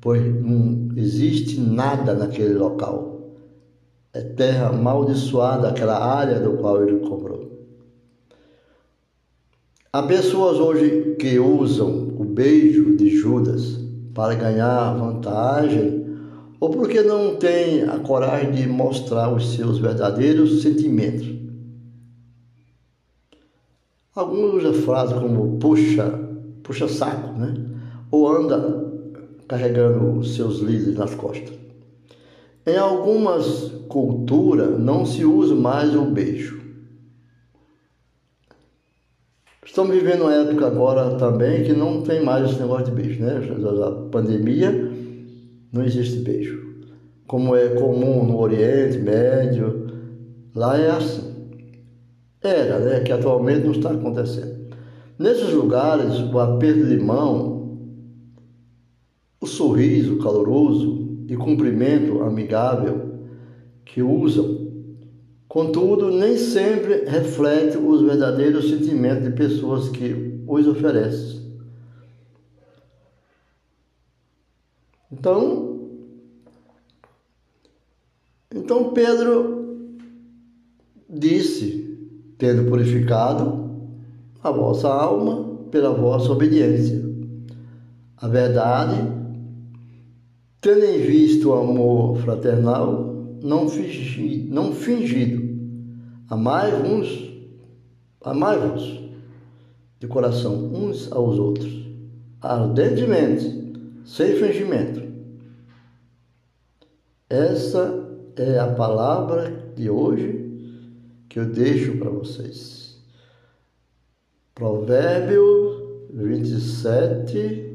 pois não existe nada naquele local. É terra amaldiçoada aquela área do qual ele comprou. Há pessoas hoje que usam o beijo de Judas para ganhar vantagem ou porque não têm a coragem de mostrar os seus verdadeiros sentimentos. Alguns usam frases como puxa, puxa saco, né? Ou anda carregando seus líderes nas costas. Em algumas culturas não se usa mais o beijo. Estamos vivendo uma época agora também que não tem mais esse negócio de beijo, né? A pandemia não existe beijo. Como é comum no Oriente Médio, lá é assim. Era, né? Que atualmente não está acontecendo. Nesses lugares, o aperto de mão, o sorriso caloroso e cumprimento amigável que usam Contudo, nem sempre reflete os verdadeiros sentimentos de pessoas que os oferecem. Então, então Pedro disse, tendo purificado a vossa alma pela vossa obediência. A verdade, tendo em vista o amor fraternal, não, fingi, não fingido. Amai-vos, amai-vos de coração uns aos outros, ardentemente, sem fingimento. Essa é a palavra de hoje que eu deixo para vocês. Provérbio 27,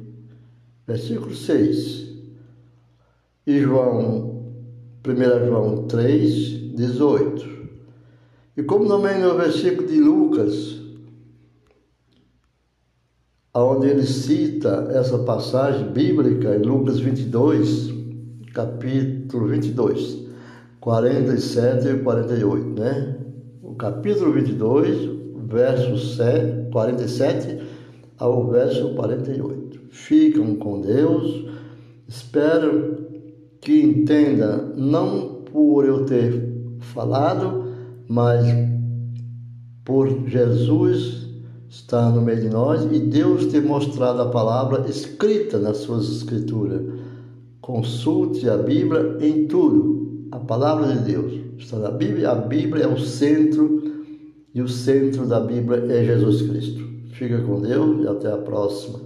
versículo 6. E João 1 João 3, 18. E como também no versículo de Lucas, onde ele cita essa passagem bíblica, em Lucas 22, capítulo 22, 47 e 48, né? O capítulo 22, verso 7, 47 ao verso 48. Ficam com Deus, esperam que entenda, não por eu ter falado, mas por Jesus estar no meio de nós e Deus ter mostrado a palavra escrita nas suas escrituras. Consulte a Bíblia em tudo. A palavra de Deus está na Bíblia. A Bíblia é o centro e o centro da Bíblia é Jesus Cristo. Fica com Deus e até a próxima.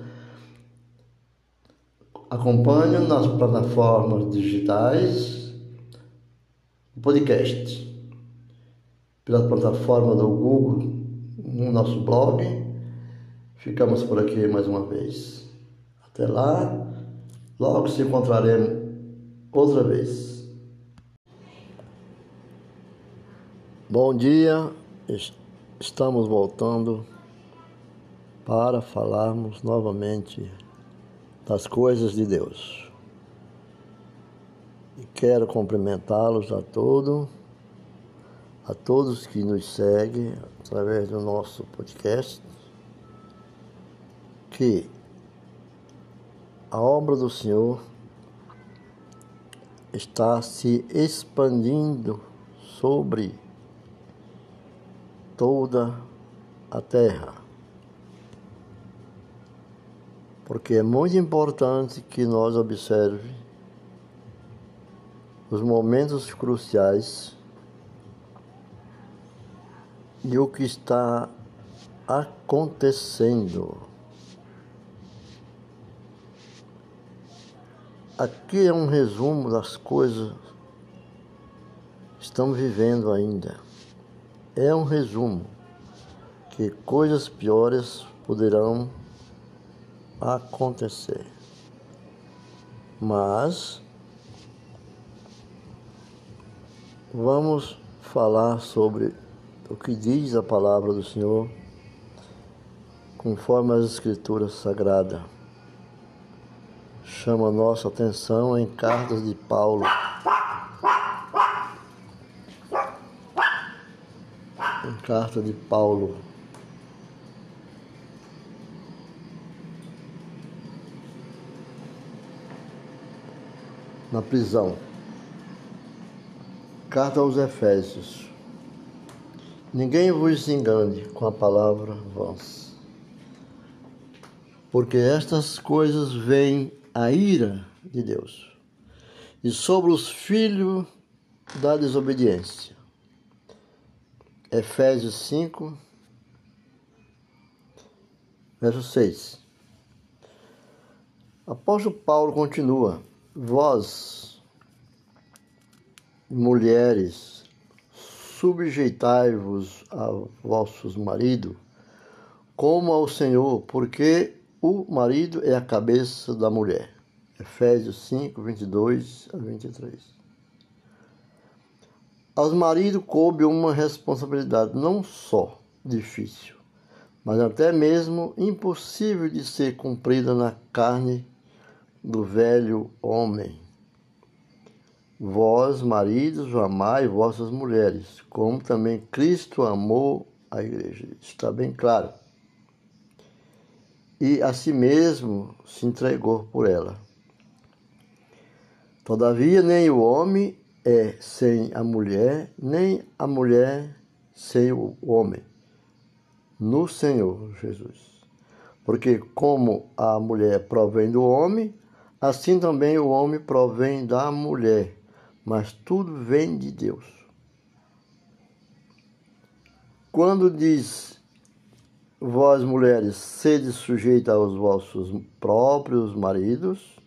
Acompanhe nas plataformas digitais o podcast, pela plataforma do Google, no nosso blog. Ficamos por aqui mais uma vez. Até lá, logo se encontraremos outra vez. Bom dia, estamos voltando para falarmos novamente das coisas de Deus. E quero cumprimentá-los a todos, a todos que nos seguem através do nosso podcast, que a obra do Senhor está se expandindo sobre toda a terra. porque é muito importante que nós observe os momentos cruciais e o que está acontecendo. Aqui é um resumo das coisas que estamos vivendo ainda. É um resumo que coisas piores poderão acontecer. Mas vamos falar sobre o que diz a palavra do Senhor conforme as escrituras sagradas. Chama nossa atenção em cartas de Paulo. Em carta de Paulo. Na prisão. Carta aos Efésios. Ninguém vos engane com a palavra vãs, porque estas coisas vêm a ira de Deus e sobre os filhos da desobediência. Efésios 5, verso 6. Apóstolo Paulo continua: Vós, mulheres, subjeitai-vos a vossos maridos, como ao Senhor, porque o marido é a cabeça da mulher. Efésios 5, 22 a 23. Aos maridos coube uma responsabilidade não só difícil, mas até mesmo impossível de ser cumprida na carne do velho homem Vós, maridos, amai vossas mulheres, como também Cristo amou a igreja. Está bem claro. E a si mesmo se entregou por ela. Todavia, nem o homem é sem a mulher, nem a mulher sem o homem, no Senhor Jesus. Porque, como a mulher provém do homem, assim também o homem provém da mulher mas tudo vem de Deus. Quando diz, vós mulheres, sede sujeita aos vossos próprios maridos,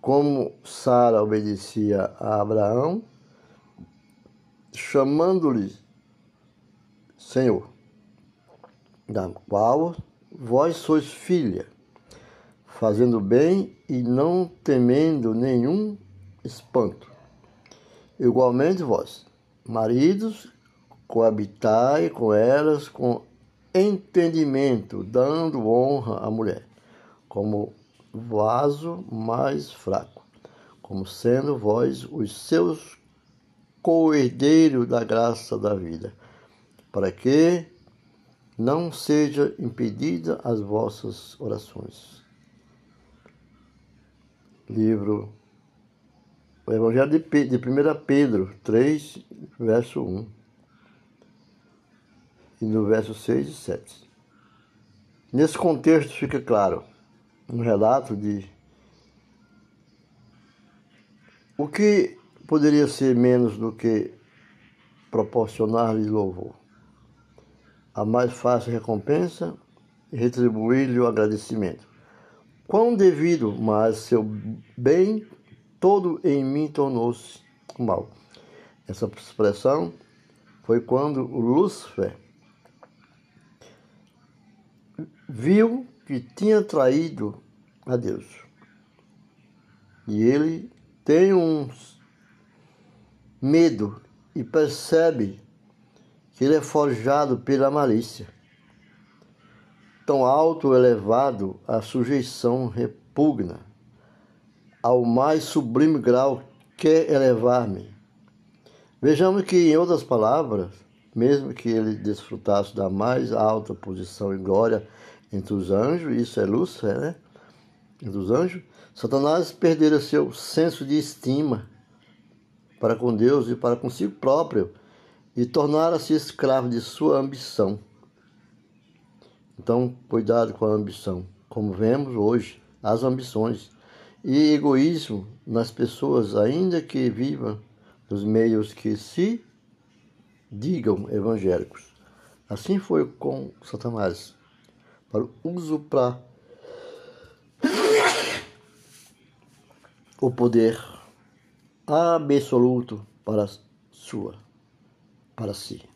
como Sara obedecia a Abraão, chamando-lhe Senhor, da qual vós sois filha fazendo bem e não temendo nenhum espanto. Igualmente vós, maridos, coabitai com elas com entendimento, dando honra à mulher, como vaso mais fraco, como sendo vós os seus co-herdeiros da graça da vida, para que não seja impedida as vossas orações livro, Evangelho de, de 1 Pedro 3, verso 1, e no verso 6 e 7. Nesse contexto fica claro um relato de o que poderia ser menos do que proporcionar-lhe louvor. A mais fácil recompensa e retribuir-lhe o agradecimento. Quão devido, mas seu bem todo em mim tornou-se mal. Essa expressão foi quando Lúcifer viu que tinha traído a Deus. E ele tem um medo e percebe que ele é forjado pela malícia tão alto elevado, a sujeição repugna. Ao mais sublime grau quer elevar-me. Vejamos que, em outras palavras, mesmo que ele desfrutasse da mais alta posição e glória entre os anjos, isso é Lúcifer, né? Entre os anjos, Satanás perdera seu senso de estima para com Deus e para consigo próprio e tornara-se escravo de sua ambição. Então, cuidado com a ambição. Como vemos hoje, as ambições e egoísmo nas pessoas, ainda que vivam os meios que se digam evangélicos. Assim foi com Satanás, para para o poder absoluto para sua, para si.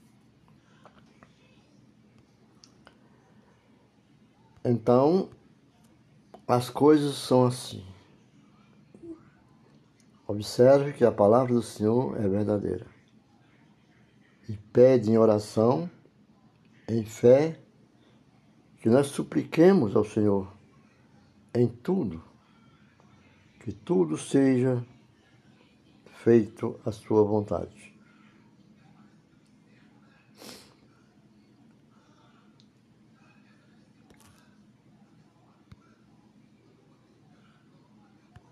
Então, as coisas são assim. Observe que a palavra do Senhor é verdadeira. E pede em oração, em fé, que nós supliquemos ao Senhor em tudo, que tudo seja feito à sua vontade.